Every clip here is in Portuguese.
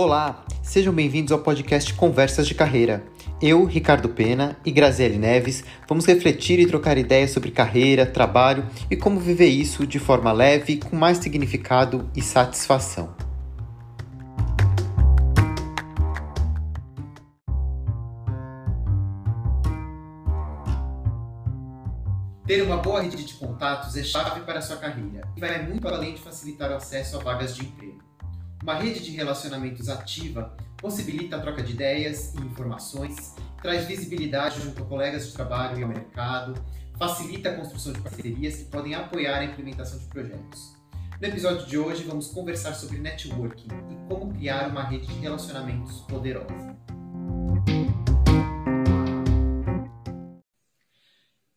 Olá, sejam bem-vindos ao podcast Conversas de Carreira. Eu, Ricardo Pena e Graziele Neves vamos refletir e trocar ideias sobre carreira, trabalho e como viver isso de forma leve, com mais significado e satisfação. Ter uma boa rede de contatos é chave para a sua carreira e vai muito além de facilitar o acesso a vagas de emprego. Uma rede de relacionamentos ativa possibilita a troca de ideias e informações, traz visibilidade junto a colegas de trabalho e ao mercado, facilita a construção de parcerias que podem apoiar a implementação de projetos. No episódio de hoje, vamos conversar sobre networking e como criar uma rede de relacionamentos poderosa.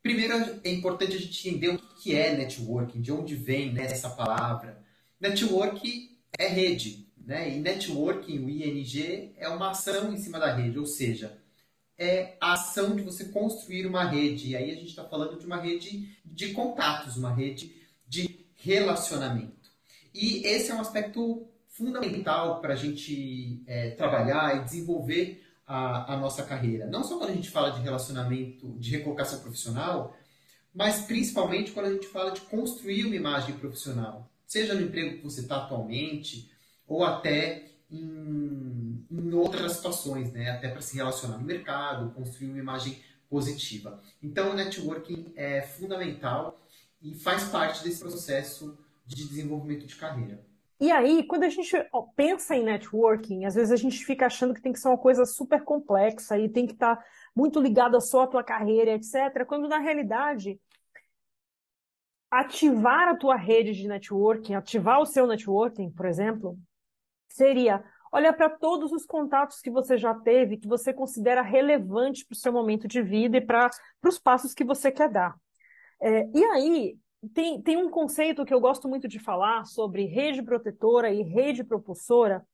Primeiro, é importante a gente entender o que é networking, de onde vem né, essa palavra. Networking é rede, né? E networking, o ING, é uma ação em cima da rede, ou seja, é a ação de você construir uma rede. E aí a gente está falando de uma rede de contatos, uma rede de relacionamento. E esse é um aspecto fundamental para a gente é, trabalhar e desenvolver a, a, nossa carreira. Não só quando a gente fala de relacionamento, de recolocação profissional, mas principalmente quando a gente fala de construir uma imagem profissional seja no emprego que você está atualmente, ou até em, em outras situações, né? até para se relacionar no mercado, construir uma imagem positiva. Então, o networking é fundamental e faz parte desse processo de desenvolvimento de carreira. E aí, quando a gente pensa em networking, às vezes a gente fica achando que tem que ser uma coisa super complexa e tem que estar tá muito ligada só à tua carreira, etc. Quando na realidade ativar a tua rede de networking, ativar o seu networking, por exemplo, seria olhar para todos os contatos que você já teve, que você considera relevante para o seu momento de vida e para os passos que você quer dar. É, e aí, tem, tem um conceito que eu gosto muito de falar sobre rede protetora e rede propulsora,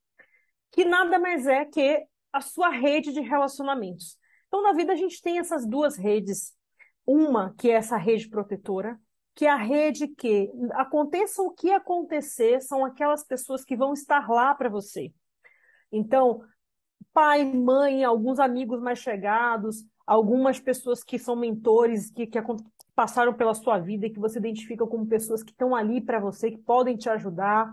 que nada mais é que a sua rede de relacionamentos. Então, na vida, a gente tem essas duas redes. Uma, que é essa rede protetora, que a rede que aconteça o que acontecer são aquelas pessoas que vão estar lá para você. Então, pai, mãe, alguns amigos mais chegados, algumas pessoas que são mentores, que, que passaram pela sua vida e que você identifica como pessoas que estão ali para você, que podem te ajudar.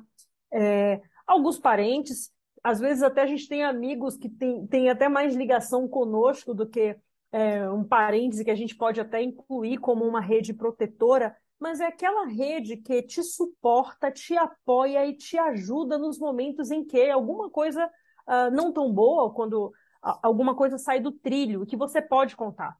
É, alguns parentes, às vezes até a gente tem amigos que têm tem até mais ligação conosco do que é, um parêntese que a gente pode até incluir como uma rede protetora, mas é aquela rede que te suporta, te apoia e te ajuda nos momentos em que alguma coisa uh, não tão boa, quando alguma coisa sai do trilho, que você pode contar.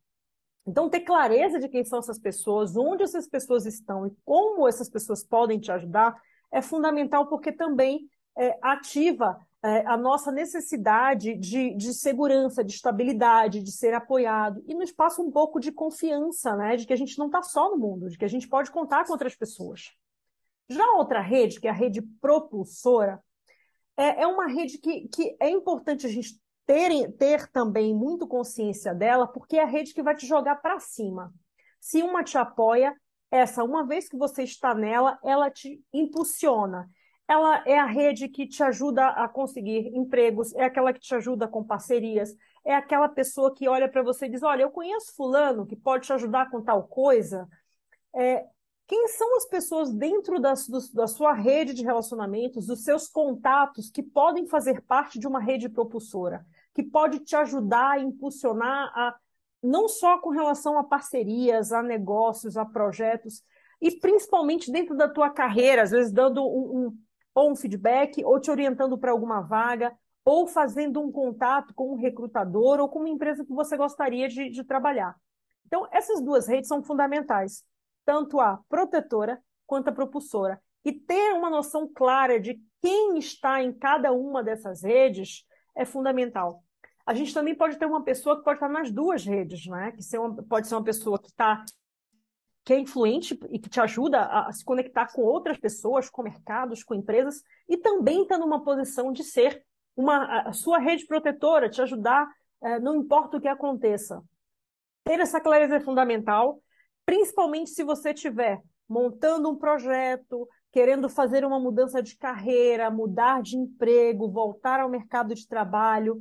Então, ter clareza de quem são essas pessoas, onde essas pessoas estão e como essas pessoas podem te ajudar é fundamental porque também é, ativa é, a nossa necessidade de, de segurança, de estabilidade, de ser apoiado, e nos passa um pouco de confiança, né, de que a gente não está só no mundo, de que a gente pode contar com outras pessoas. Já outra rede, que é a rede propulsora, é, é uma rede que, que é importante a gente ter, ter também muito consciência dela, porque é a rede que vai te jogar para cima. Se uma te apoia, essa, uma vez que você está nela, ela te impulsiona ela é a rede que te ajuda a conseguir empregos, é aquela que te ajuda com parcerias, é aquela pessoa que olha para você e diz: Olha, eu conheço Fulano que pode te ajudar com tal coisa. É, quem são as pessoas dentro da, do, da sua rede de relacionamentos, dos seus contatos, que podem fazer parte de uma rede propulsora, que pode te ajudar a impulsionar a, não só com relação a parcerias, a negócios, a projetos, e principalmente dentro da tua carreira, às vezes dando um, um ou um feedback, ou te orientando para alguma vaga, ou fazendo um contato com um recrutador ou com uma empresa que você gostaria de, de trabalhar. Então, essas duas redes são fundamentais, tanto a protetora quanto a propulsora. E ter uma noção clara de quem está em cada uma dessas redes é fundamental. A gente também pode ter uma pessoa que pode estar nas duas redes, né? Que ser uma, pode ser uma pessoa que está que é influente e que te ajuda a, se conectar com outras pessoas, com mercados, com empresas, e também está numa posição de ser uma, a sua rede protetora, te ajudar, é, não importa o que aconteça. Ter essa clareza é fundamental, principalmente se você tiver montando um projeto, querendo fazer uma mudança de carreira, mudar de emprego, voltar ao mercado de trabalho,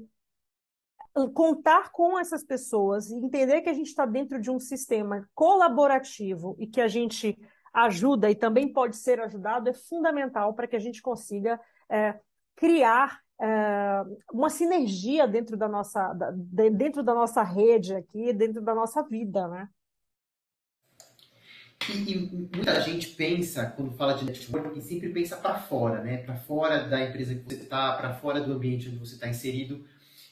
contar com essas pessoas e entender que a gente está dentro de um sistema colaborativo e que a gente ajuda e também pode ser ajudado é fundamental para que a gente consiga é, criar é, uma sinergia dentro da nossa da, dentro da nossa rede aqui, dentro da nossa vida, né? E, e, muita gente pensa, quando fala de networking, sempre pensa para fora, né? Para fora da empresa que você está, para fora do ambiente onde você está inserido.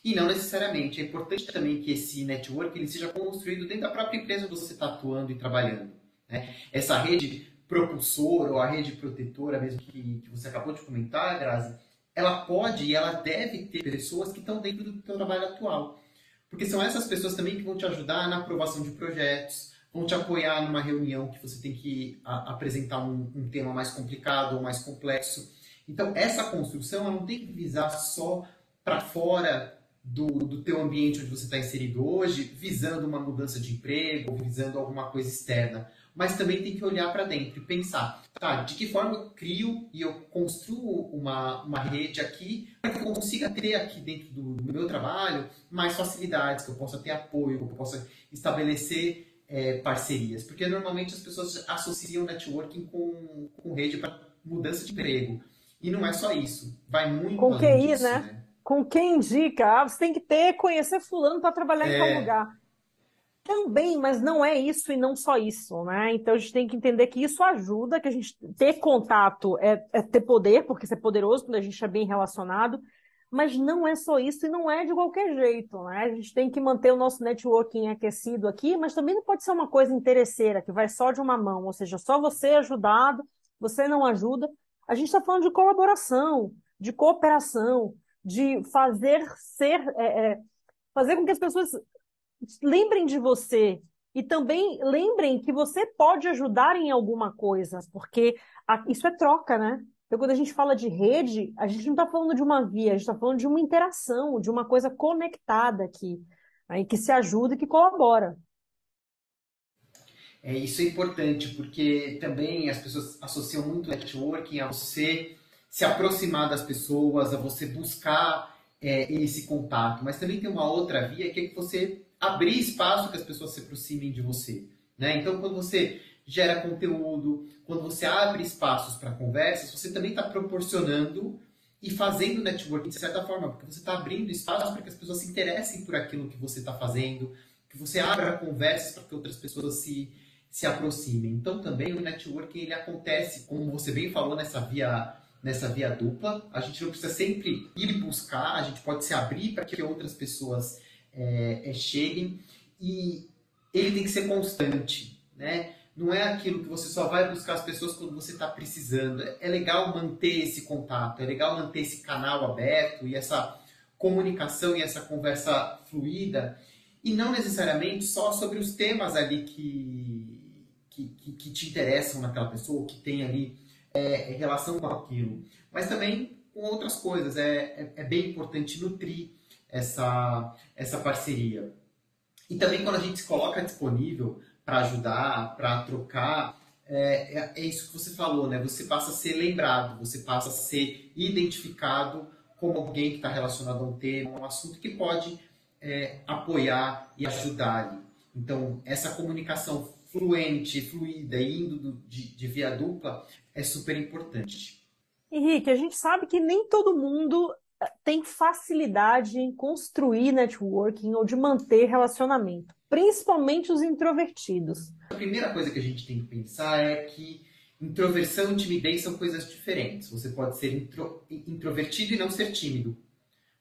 E não necessariamente. É importante também que esse network ele seja construído dentro da própria empresa onde você está atuando e trabalhando. Né? Essa rede propulsora ou a rede protetora, mesmo que, que você acabou de comentar, Grazi, ela pode e ela deve ter pessoas que estão dentro do seu trabalho atual. Porque são essas pessoas também que vão te ajudar na aprovação de projetos, vão te apoiar numa reunião que você tem que a, apresentar um, um, tema mais complicado ou mais complexo. Então, essa construção ela não tem que visar só para fora do, do teu ambiente onde você está inserido hoje, visando uma mudança de emprego, visando alguma coisa externa mas também tem que olhar para dentro e pensar, tá, de que forma eu crio e eu construo uma, uma rede aqui para que eu consiga ter aqui dentro do, do, meu trabalho mais facilidades, que eu possa ter apoio, que eu possa estabelecer é, parcerias. Porque normalmente as pessoas associam networking com, com rede para mudança de emprego. E não é só isso. Vai muito com QI, disso, né? né? Com quem indica. Ah, você tem que ter, conhecer fulano para trabalhar é... em tal lugar. Também, mas não é isso e não só isso, né? Então a gente tem que entender que isso ajuda, que a gente ter contato é, é ter poder, porque ser poderoso quando a gente é bem relacionado, mas não é só isso e não é de qualquer jeito, né? A gente tem que manter o nosso networking aquecido aqui, mas também não pode ser uma coisa interesseira, que vai só de uma mão, ou seja, só você é ajudado, você não ajuda. A gente está falando de colaboração, de cooperação, de fazer ser, é, é, fazer com que as pessoas lembrem de você e também lembrem que você pode ajudar em alguma coisa, porque isso é troca, né? Então, quando a gente fala de rede, a gente não está falando de uma via, a gente está falando de uma interação, de uma coisa conectada aqui, né? que se ajuda e que colabora. É, isso é importante, porque também as pessoas associam muito networking a você se aproximar das pessoas, a você buscar é, esse contato. Mas também tem uma outra via que é que você abrir espaço que as pessoas se aproximem de você. Né? Então, quando você gera conteúdo, quando você abre espaços para conversas, você também está proporcionando e fazendo networking de certa forma, porque você está abrindo espaço para que as pessoas se interessem por aquilo que você está fazendo, que você abra conversas para que outras pessoas se, se aproximem. Então, também o networking ele acontece, como você bem falou, nessa via nessa via dupla. A gente não precisa sempre ir buscar, a gente pode se abrir para que outras pessoas é, é, cheguem e ele tem que ser constante, né? Não é aquilo que você só vai buscar as pessoas quando você está precisando. É legal manter esse contato, é legal manter esse canal aberto e essa comunicação e essa conversa fluida e não necessariamente só sobre os temas ali que, que, que, que te interessam naquela pessoa, que tem ali é, relação com aquilo, mas também com outras coisas. É, é, é bem importante nutrir essa, essa parceria. E também quando a gente se coloca disponível para ajudar, para trocar, é, é, é, isso que você falou, né? Você passa a ser lembrado, você passa a ser identificado como alguém que está relacionado a um tema, a um assunto que pode é, apoiar e ajudar. Então, essa comunicação fluente, fluida, indo do, de, de via dupla, é super importante. Henrique, a gente sabe que nem todo mundo tem facilidade em construir networking ou de manter relacionamento, principalmente os introvertidos. A primeira coisa que a gente tem que pensar é que introversão e timidez são coisas diferentes. Você pode ser intro, introvertido e não ser tímido.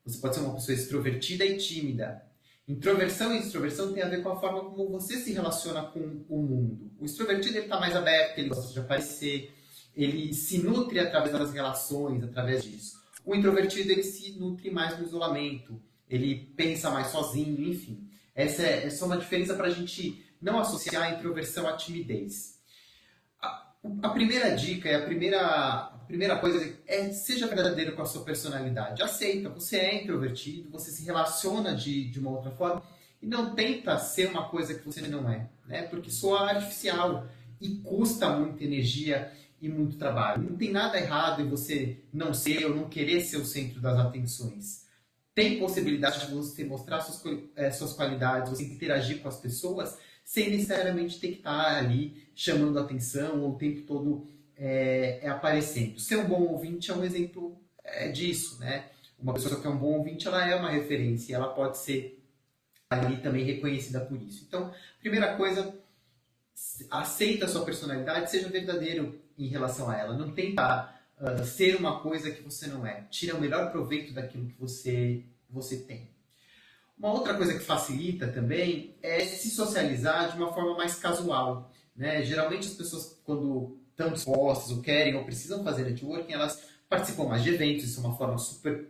Você pode ser uma pessoa extrovertida e tímida. Introversão e extroversão tem a ver com a forma como você se relaciona com o mundo. O extrovertido está mais aberto, ele gosta de aparecer, ele se nutre através das relações, através disso. O introvertido ele se nutre mais no isolamento, ele pensa mais sozinho, enfim. Essa é, é uma diferença para a gente não associar a introversão à timidez. A, a primeira dica e a primeira, a primeira coisa é seja verdadeiro com a sua personalidade. Aceita, você é introvertido, você se relaciona de, de uma outra forma e não tenta ser uma coisa que você não é, né? porque soa artificial. e custa muita energia e muito trabalho. Não tem nada errado em você não ser ou não querer ser o centro das atenções. Tem possibilidade de você mostrar suas, é, suas qualidades, você interagir com as pessoas sem necessariamente ter que estar ali chamando atenção ou o tempo todo é, é aparecendo. Ser um bom ouvinte é um exemplo é, disso, né? Uma pessoa que é um bom ouvinte, ela é uma referência, ela pode ser ali também reconhecida por isso. Então, primeira coisa, aceita a sua personalidade, seja verdadeiro em relação a ela. Não tenta uh, ser uma coisa que você não é. Tira o melhor proveito daquilo que você, você tem. Uma outra coisa que facilita também é se socializar de uma forma mais casual. Né? Geralmente as pessoas, quando estão dispostas ou querem ou precisam fazer networking, elas participam mais de eventos. Isso é uma forma super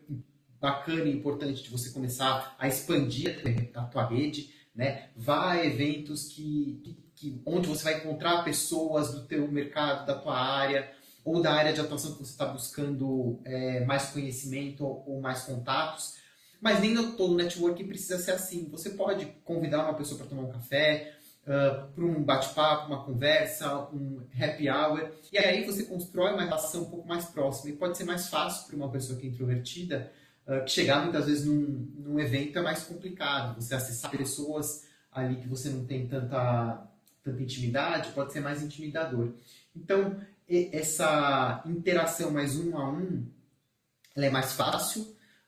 bacana e importante de você começar a expandir a tua rede. Né? Vá a eventos que, que que, onde você vai encontrar pessoas do teu mercado, da tua área, ou da área de atuação que você está buscando é, mais conhecimento ou mais contatos. Mas nem todo networking precisa ser assim. Você pode convidar uma pessoa para tomar um café, uh, para um bate-papo, uma conversa, um happy hour. E aí você constrói uma relação um pouco mais próxima. E pode ser mais fácil para uma pessoa que é introvertida, uh, que chegar muitas vezes num, num evento é mais complicado. Você acessar pessoas ali que você não tem tanta tanta intimidade, pode ser mais intimidador. Então, essa interação mais um a um, ela é mais fácil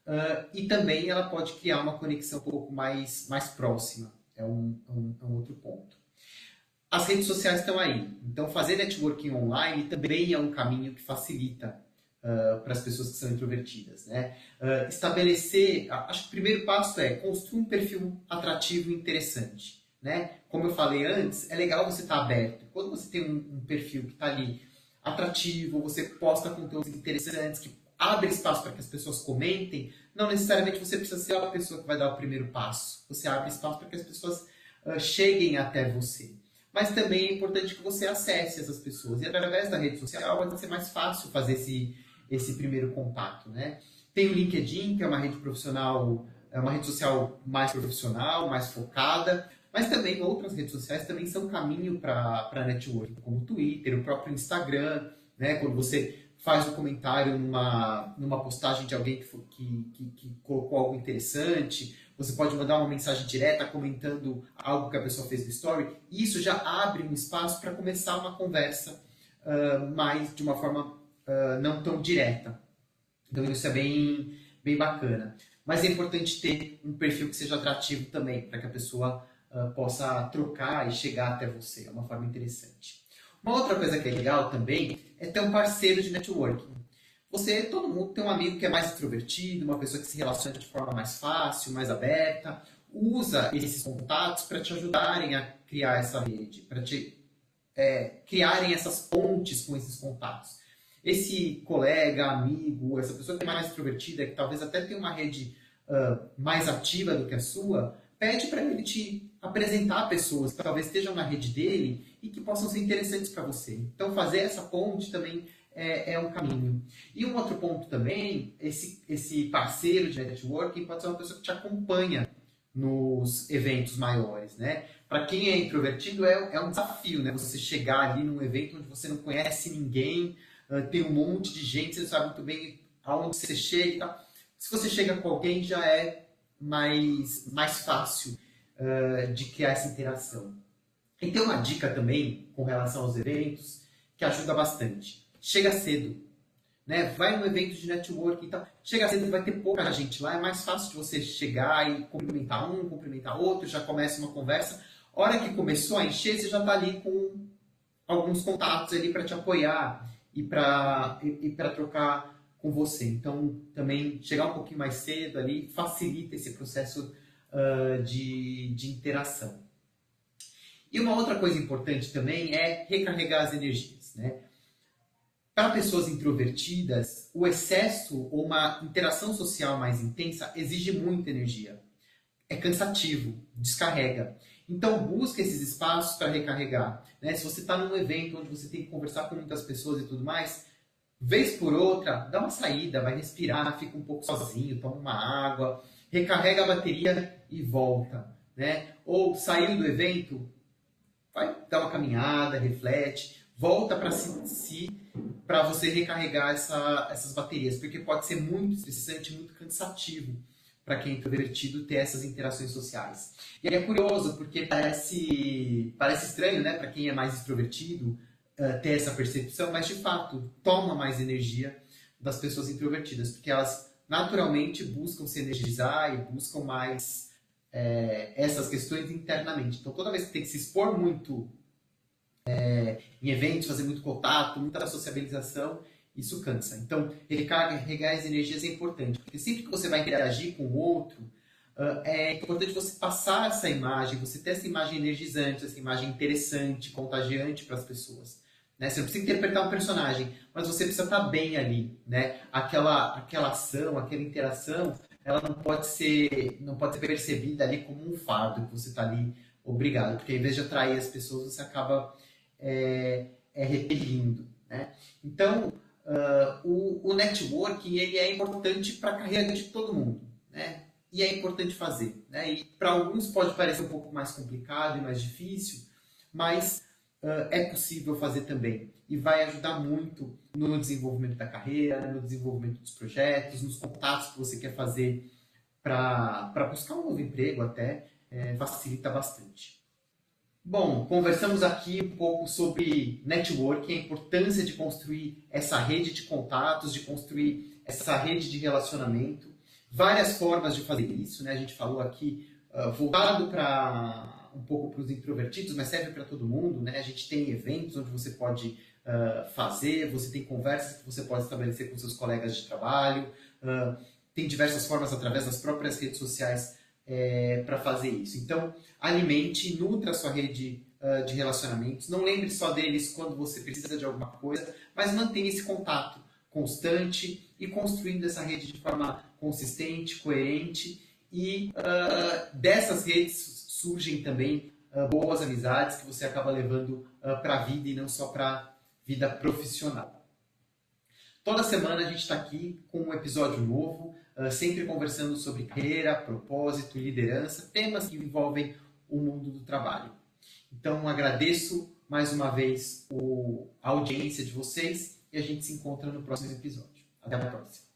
uh, e também ela pode criar uma conexão um pouco mais, mais próxima. É um, é um, é um outro ponto. As redes sociais estão aí. Então, fazer networking online também é um caminho que facilita uh, para as pessoas que são introvertidas. Né? Uh, estabelecer, acho que o primeiro passo é construir um perfil atrativo e interessante né? Como eu falei antes, é legal você estar tá aberto. Quando você tem um, um perfil que está ali atrativo, você posta conteúdos interessantes, que abre espaço para que as pessoas comentem, não necessariamente você precisa ser a pessoa que vai dar o primeiro passo. Você abre espaço para que as pessoas uh, cheguem até você. Mas também é importante que você acesse essas pessoas. E através da rede social vai ser mais fácil fazer esse, esse primeiro contato. Né? Tem o LinkedIn, que é uma rede profissional, é uma rede social mais profissional, mais focada, mas também outras redes sociais também são caminho para network, como o Twitter, o próprio Instagram, né? Quando você faz um comentário numa, numa postagem de alguém que, que, que, que colocou algo interessante, você pode mandar uma mensagem direta comentando algo que a pessoa fez no story, isso já abre um espaço para começar uma conversa uh, mais de uma forma uh, não tão direta. Então isso é bem, bem bacana. Mas é importante ter um perfil que seja atrativo também, para que a pessoa uh, possa trocar e chegar até você. É uma forma interessante. Uma outra coisa que é legal também é ter um parceiro de networking. Você, todo mundo tem um amigo que é mais extrovertido, uma pessoa que se relaciona de forma mais fácil, mais aberta. Usa esses contatos para te ajudarem a criar essa rede, para te é, criarem essas pontes com esses contatos. Esse colega, amigo, essa pessoa que é mais extrovertida, que talvez até tenha uma rede uh, mais ativa do que a sua, pede para ele te apresentar pessoas que talvez estejam na rede dele e que possam ser interessantes para você. Então, fazer essa ponte também é, é, um caminho. E um outro ponto também, esse, esse parceiro de networking pode ser uma pessoa que te acompanha nos eventos maiores, né? Para quem é introvertido é, é um desafio, né? Você chegar ali num evento onde você não conhece ninguém, uh, tem um monte de gente, você não sabe muito bem aonde você chega. Se você chega com alguém já é mais, mais fácil uh, de criar essa interação. E tem uma dica também com relação aos eventos que ajuda bastante. Chega cedo. Né? Vai no evento de networking e tal. Chega cedo, vai ter pouca gente lá. É mais fácil de você chegar e cumprimentar um, cumprimentar outro, já começa uma conversa. Hora que começou a encher, você já está ali com alguns contatos ali para te apoiar e para e, e trocar com você. Então, também chegar um pouquinho mais cedo ali facilita esse processo uh, de, de interação. E uma outra coisa importante também é recarregar as energias. Né? Para pessoas introvertidas, o excesso ou uma interação social mais intensa exige muita energia. É cansativo, descarrega. Então, busca esses espaços para recarregar. Né? Se você está num evento onde você tem que conversar com muitas pessoas e tudo mais, vez por outra, dá uma saída, vai respirar, fica um pouco sozinho, toma uma água, recarrega a bateria e volta. Né? Ou saiu do evento, vai dar uma caminhada, reflete, volta para si, si para você recarregar essa, essas baterias, porque pode ser muito estressante, muito cansativo para quem é introvertido ter essas interações sociais. E é curioso, porque parece, parece estranho, né, para quem é mais extrovertido, uh, ter essa percepção, mas de fato toma mais energia das pessoas introvertidas, porque elas naturalmente buscam se energizar e buscam mais é, essas questões internamente. Então, toda vez que tem que se expor muito é, em eventos, fazer muito contato, muita sociabilização, isso cansa. Então, recarregar as energias é importante, porque sempre que você vai interagir com o outro, uh, é importante você passar essa imagem, você ter essa imagem energizante, essa imagem interessante, contagiante para as pessoas. Né? Você não precisa interpretar um personagem, mas você precisa estar bem ali. Né? Aquela, aquela ação, aquela interação, ela não pode ser não pode ser percebida ali como um fardo que você está ali obrigado, porque em vez de atrair as pessoas, você acaba é, é repelindo. Né? Então, uh, o, o networking ele é importante para a carreira de todo mundo. Né? E é importante fazer. Né? E para alguns pode parecer um pouco mais complicado e mais difícil, mas é possível fazer também. E vai ajudar muito no desenvolvimento da carreira, no desenvolvimento dos projetos, nos contatos que você quer fazer para buscar um novo emprego até, é, facilita bastante. Bom, conversamos aqui um pouco sobre networking, a importância de construir essa rede de contatos, de construir essa rede de relacionamento, várias formas de fazer isso, né? A gente falou aqui uh, voltado para um pouco para os introvertidos, mas serve para todo mundo, né? A gente tem eventos onde você pode uh, fazer, você tem conversas que você pode estabelecer com seus colegas de trabalho, uh, tem diversas formas através das próprias redes sociais é, para fazer isso. Então, alimente, nutra a sua rede uh, de relacionamentos. Não lembre só deles quando você precisa de alguma coisa, mas mantenha esse contato constante e construindo essa rede de forma consistente, coerente e uh, dessas redes surgem também uh, boas amizades que você acaba levando uh, para a vida e não só para vida profissional. Toda semana a gente está aqui com um episódio novo, uh, sempre conversando sobre carreira, propósito, liderança, temas que envolvem o mundo do trabalho. Então agradeço mais uma vez o, a audiência de vocês e a gente se encontra no próximo episódio. Até a próxima.